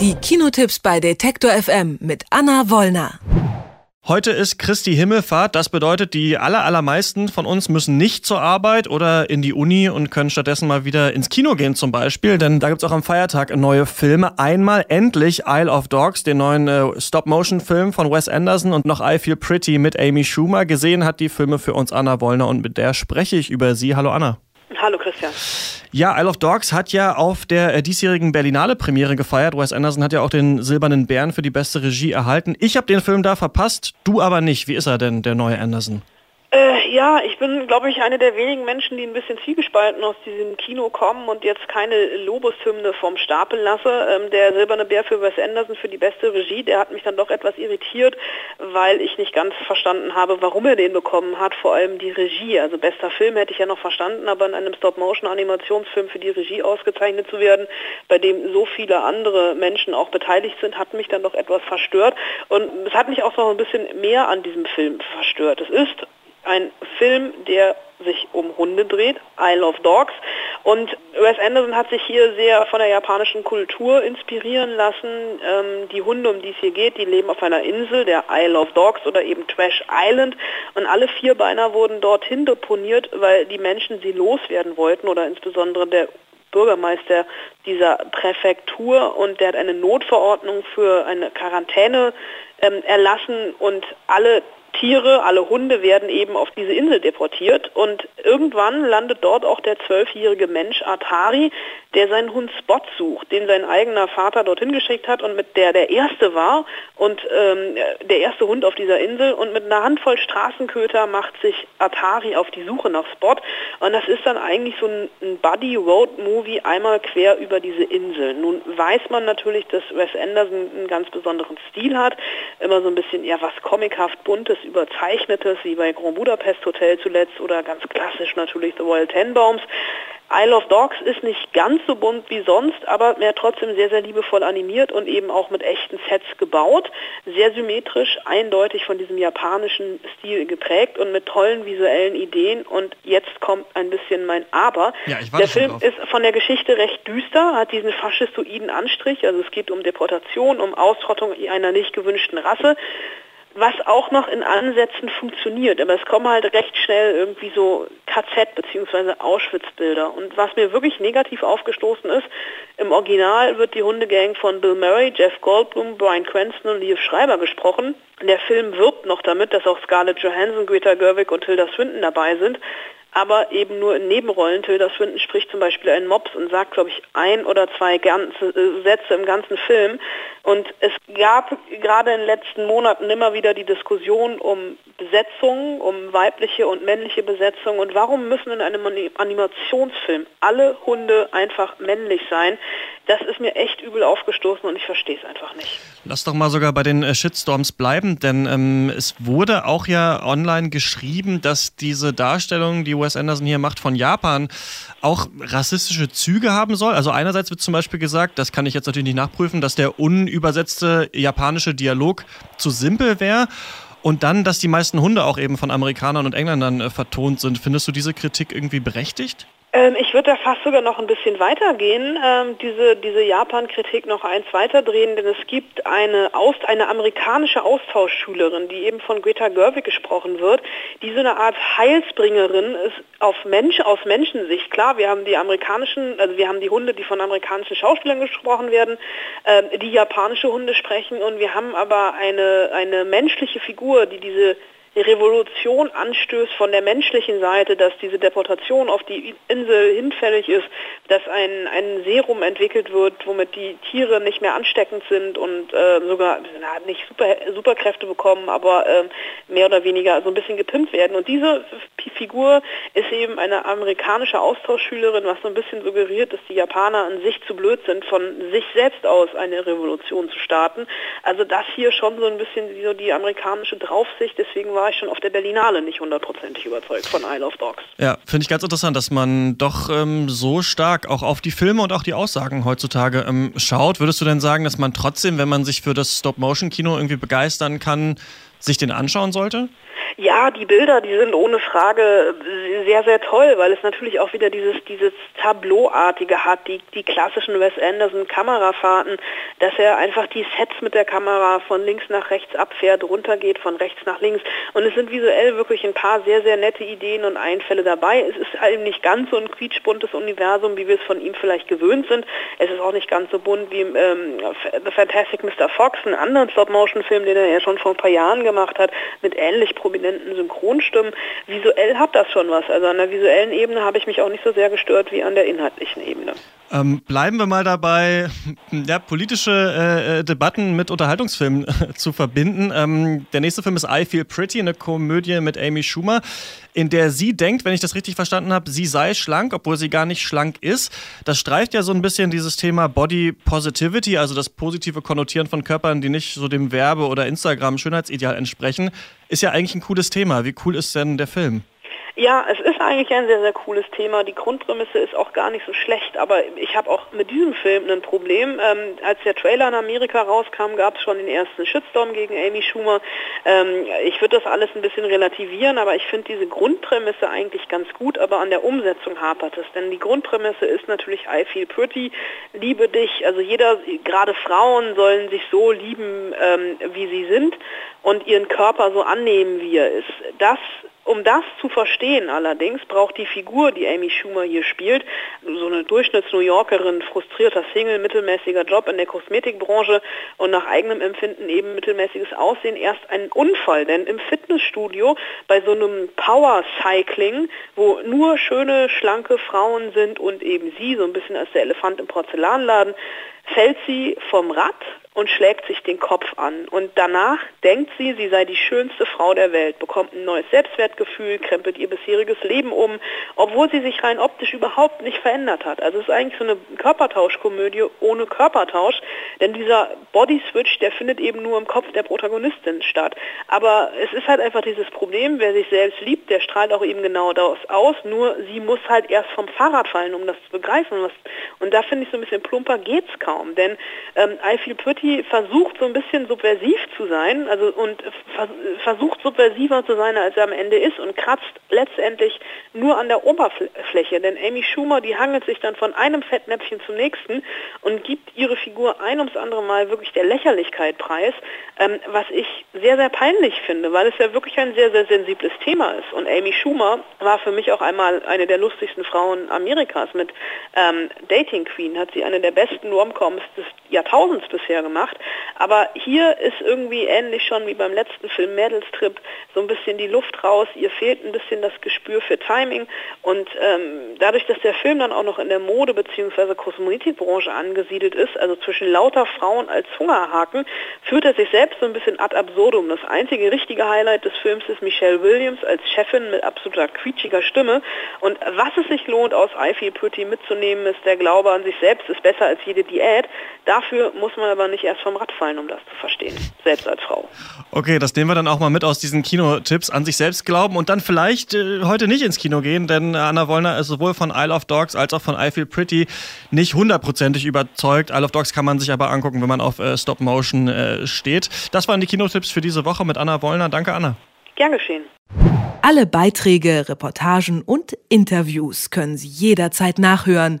Die Kinotipps bei Detektor FM mit Anna Wollner. Heute ist Christi Himmelfahrt. Das bedeutet, die aller, allermeisten von uns müssen nicht zur Arbeit oder in die Uni und können stattdessen mal wieder ins Kino gehen zum Beispiel. Denn da gibt es auch am Feiertag neue Filme. Einmal endlich Isle of Dogs, den neuen äh, Stop-Motion-Film von Wes Anderson und noch I Feel Pretty mit Amy Schumer. Gesehen hat die Filme für uns Anna Wollner und mit der spreche ich über sie. Hallo Anna. Hallo Christian. Ja, Isle of Dogs hat ja auf der äh, diesjährigen Berlinale Premiere gefeiert. Wes Anderson hat ja auch den Silbernen Bären für die beste Regie erhalten. Ich habe den Film da verpasst, du aber nicht. Wie ist er denn, der neue Anderson? Ja, ich bin, glaube ich, eine der wenigen Menschen, die ein bisschen zwiegespalten aus diesem Kino kommen und jetzt keine Lobeshymne vom Stapel lasse. Ähm, der Silberne Bär für Wes Anderson für die beste Regie, der hat mich dann doch etwas irritiert, weil ich nicht ganz verstanden habe, warum er den bekommen hat, vor allem die Regie. Also bester Film hätte ich ja noch verstanden, aber in einem Stop-Motion-Animationsfilm für die Regie ausgezeichnet zu werden, bei dem so viele andere Menschen auch beteiligt sind, hat mich dann doch etwas verstört. Und es hat mich auch noch ein bisschen mehr an diesem Film verstört. Es ist ein Film, der sich um Hunde dreht, Isle of Dogs. Und Wes Anderson hat sich hier sehr von der japanischen Kultur inspirieren lassen. Ähm, die Hunde, um die es hier geht, die leben auf einer Insel, der Isle of Dogs oder eben Trash Island. Und alle Vierbeiner wurden dorthin deponiert, weil die Menschen sie loswerden wollten oder insbesondere der Bürgermeister dieser Präfektur und der hat eine Notverordnung für eine Quarantäne ähm, erlassen und alle Tiere, alle Hunde werden eben auf diese Insel deportiert und irgendwann landet dort auch der zwölfjährige Mensch Atari, der seinen Hund Spot sucht, den sein eigener Vater dorthin geschickt hat und mit der der erste war und ähm, der erste Hund auf dieser Insel und mit einer Handvoll Straßenköter macht sich Atari auf die Suche nach Spot und das ist dann eigentlich so ein, ein Buddy-Road-Movie einmal quer über diese Insel. Nun weiß man natürlich, dass Wes Anderson einen ganz besonderen Stil hat, immer so ein bisschen eher was comichaft buntes, überzeichnetes, wie bei Grand Budapest Hotel zuletzt oder ganz klassisch natürlich The Royal Tenbaums. Isle of Dogs ist nicht ganz so bunt wie sonst, aber mehr trotzdem sehr, sehr liebevoll animiert und eben auch mit echten Sets gebaut. Sehr symmetrisch, eindeutig von diesem japanischen Stil geprägt und mit tollen visuellen Ideen. Und jetzt kommt ein bisschen mein Aber. Ja, der Film ist von der Geschichte recht düster, hat diesen faschistoiden Anstrich. Also es geht um Deportation, um Ausrottung einer nicht gewünschten Rasse was auch noch in Ansätzen funktioniert. Aber es kommen halt recht schnell irgendwie so KZ- bzw. Auschwitz-Bilder. Und was mir wirklich negativ aufgestoßen ist, im Original wird die Hundegang von Bill Murray, Jeff Goldblum, Brian Cranston und Liev Schreiber gesprochen. Der Film wirbt noch damit, dass auch Scarlett Johansson, Greta Gerwig und Tilda Swinton dabei sind aber eben nur in Nebenrollen. Tilda Swinton spricht zum Beispiel einen Mops und sagt, glaube ich, ein oder zwei ganze, äh, Sätze im ganzen Film. Und es gab gerade in den letzten Monaten immer wieder die Diskussion um Besetzung, um weibliche und männliche Besetzung. Und warum müssen in einem Animationsfilm alle Hunde einfach männlich sein? Das ist mir echt übel aufgestoßen und ich verstehe es einfach nicht. Lass doch mal sogar bei den äh, Shitstorms bleiben, denn ähm, es wurde auch ja online geschrieben, dass diese Darstellung, die Wes Anderson hier macht von Japan, auch rassistische Züge haben soll. Also einerseits wird zum Beispiel gesagt, das kann ich jetzt natürlich nicht nachprüfen, dass der unübersetzte japanische Dialog zu simpel wäre. Und dann, dass die meisten Hunde auch eben von Amerikanern und Engländern äh, vertont sind. Findest du diese Kritik irgendwie berechtigt? Ähm, ich würde da fast sogar noch ein bisschen weitergehen, ähm, diese, diese Japan-Kritik noch eins weiterdrehen, denn es gibt eine, Aus, eine amerikanische Austauschschülerin, die eben von Greta Gerwig gesprochen wird, die so eine Art Heilsbringerin ist auf Mensch, aus Menschensicht. Klar, wir haben die amerikanischen, also wir haben die Hunde, die von amerikanischen Schauspielern gesprochen werden, ähm, die japanische Hunde sprechen und wir haben aber eine, eine menschliche Figur, die diese Revolution anstößt von der menschlichen Seite, dass diese Deportation auf die Insel hinfällig ist, dass ein, ein Serum entwickelt wird, womit die Tiere nicht mehr ansteckend sind und äh, sogar na, nicht super, Superkräfte bekommen, aber äh, mehr oder weniger so ein bisschen gepimpt werden. Und diese Figur ist eben eine amerikanische Austauschschülerin, was so ein bisschen suggeriert, dass die Japaner an sich zu blöd sind, von sich selbst aus eine Revolution zu starten. Also das hier schon so ein bisschen so die amerikanische Draufsicht, deswegen war ich schon auf der Berlinale nicht hundertprozentig überzeugt von Isle of Dogs. Ja, finde ich ganz interessant, dass man doch ähm, so stark auch auf die Filme und auch die Aussagen heutzutage ähm, schaut. Würdest du denn sagen, dass man trotzdem, wenn man sich für das Stop-Motion-Kino irgendwie begeistern kann, sich den anschauen sollte? Ja, die Bilder, die sind ohne Frage sehr, sehr toll, weil es natürlich auch wieder dieses, dieses Tableauartige hat, die, die klassischen Wes Anderson Kamerafahrten, dass er einfach die Sets mit der Kamera von links nach rechts abfährt, runtergeht von rechts nach links. Und es sind visuell wirklich ein paar sehr, sehr nette Ideen und Einfälle dabei. Es ist eben nicht ganz so ein quietschbuntes Universum, wie wir es von ihm vielleicht gewöhnt sind. Es ist auch nicht ganz so bunt wie ähm, The Fantastic Mr. Fox, einen anderen Stop-Motion-Film, den er ja schon vor ein paar Jahren gemacht hat, mit ähnlich prominenten Synchronstimmen. Visuell hat das schon was. Also an der visuellen Ebene habe ich mich auch nicht so sehr gestört wie an der inhaltlichen Ebene. Ähm, bleiben wir mal dabei, ja, politische äh, äh Debatten mit Unterhaltungsfilmen äh, zu verbinden. Ähm, der nächste Film ist I Feel Pretty, eine Komödie mit Amy Schumer, in der sie denkt, wenn ich das richtig verstanden habe, sie sei schlank, obwohl sie gar nicht schlank ist. Das streift ja so ein bisschen dieses Thema Body Positivity, also das positive Konnotieren von Körpern, die nicht so dem Werbe- oder Instagram-Schönheitsideal entsprechen. Ist ja eigentlich ein cooles Thema. Wie cool ist denn der Film? Ja, es ist eigentlich ein sehr, sehr cooles Thema. Die Grundprämisse ist auch gar nicht so schlecht, aber ich habe auch mit diesem Film ein Problem. Ähm, als der Trailer in Amerika rauskam, gab es schon den ersten Shitstorm gegen Amy Schumer. Ähm, ich würde das alles ein bisschen relativieren, aber ich finde diese Grundprämisse eigentlich ganz gut, aber an der Umsetzung hapert es. Denn die Grundprämisse ist natürlich I feel pretty, liebe dich. Also jeder, gerade Frauen sollen sich so lieben, ähm, wie sie sind und ihren Körper so annehmen, wie er ist. Das um das zu verstehen allerdings braucht die Figur, die Amy Schumer hier spielt, so eine Durchschnitts-New Yorkerin, frustrierter Single, mittelmäßiger Job in der Kosmetikbranche und nach eigenem Empfinden eben mittelmäßiges Aussehen, erst einen Unfall. Denn im Fitnessstudio bei so einem Power Cycling, wo nur schöne, schlanke Frauen sind und eben sie, so ein bisschen als der Elefant im Porzellanladen, fällt sie vom Rad und schlägt sich den Kopf an. Und danach denkt sie, sie sei die schönste Frau der Welt, bekommt ein neues Selbstwertgefühl, krempelt ihr bisheriges Leben um, obwohl sie sich rein optisch überhaupt nicht verändert hat. Also es ist eigentlich so eine Körpertauschkomödie ohne Körpertausch, denn dieser Body-Switch, der findet eben nur im Kopf der Protagonistin statt. Aber es ist halt einfach dieses Problem, wer sich selbst liebt, der strahlt auch eben genau das aus, nur sie muss halt erst vom Fahrrad fallen, um das zu begreifen. Und da finde ich so ein bisschen plumper geht's kaum, denn ähm, I Feel Pretty versucht so ein bisschen subversiv zu sein, also und versucht subversiver zu sein, als er am Ende ist und kratzt letztendlich nur an der Oberfläche. Denn Amy Schumer, die hangelt sich dann von einem Fettnäpfchen zum nächsten und gibt ihre Figur ein ums andere Mal wirklich der Lächerlichkeit preis, ähm, was ich sehr, sehr peinlich finde, weil es ja wirklich ein sehr, sehr sensibles Thema ist. Und Amy Schumer war für mich auch einmal eine der lustigsten Frauen Amerikas. Mit ähm, Dating Queen hat sie eine der besten Romcoms des Jahrtausends bisher gemacht gemacht. Aber hier ist irgendwie ähnlich schon wie beim letzten Film Mädels Trip so ein bisschen die Luft raus. Ihr fehlt ein bisschen das Gespür für Timing. Und ähm, dadurch, dass der Film dann auch noch in der Mode- bzw. Kosmetikbranche angesiedelt ist, also zwischen lauter Frauen als Hungerhaken, führt er sich selbst so ein bisschen ad absurdum. Das einzige richtige Highlight des Films ist Michelle Williams als Chefin mit absoluter quietschiger Stimme. Und was es sich lohnt, aus I Feel Pretty mitzunehmen, ist der Glaube an sich selbst ist besser als jede Diät. Dafür muss man aber nicht nicht erst vom Rad fallen, um das zu verstehen, selbst als Frau. Okay, das nehmen wir dann auch mal mit aus diesen Kinotipps. An sich selbst glauben und dann vielleicht äh, heute nicht ins Kino gehen, denn Anna Wollner ist sowohl von Isle of Dogs als auch von I Feel Pretty nicht hundertprozentig überzeugt. Isle of Dogs kann man sich aber angucken, wenn man auf äh, Stop Motion äh, steht. Das waren die Kinotipps für diese Woche mit Anna Wollner. Danke, Anna. Gern geschehen. Alle Beiträge, Reportagen und Interviews können Sie jederzeit nachhören